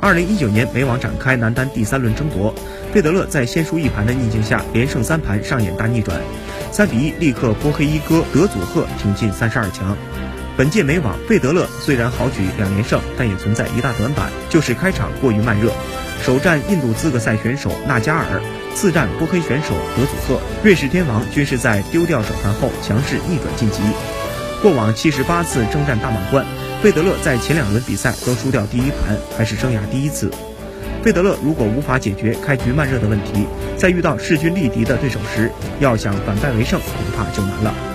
二零一九年美网展开男单第三轮争夺，费德勒在先输一盘的逆境下，连胜三盘上演大逆转，三比一力克波黑一哥德祖赫，挺进三十二强。本届美网，费德勒虽然豪举两连胜，但也存在一大短板，就是开场过于慢热。首战印度资格赛选手纳加尔，次战波黑选手德祖赫，瑞士天王均是在丢掉首盘后强势逆转晋级。过往七十八次征战大满贯。费德勒在前两轮比赛都输掉第一盘，还是生涯第一次。费德勒如果无法解决开局慢热的问题，在遇到势均力敌的对手时，要想反败为胜，恐怕就难了。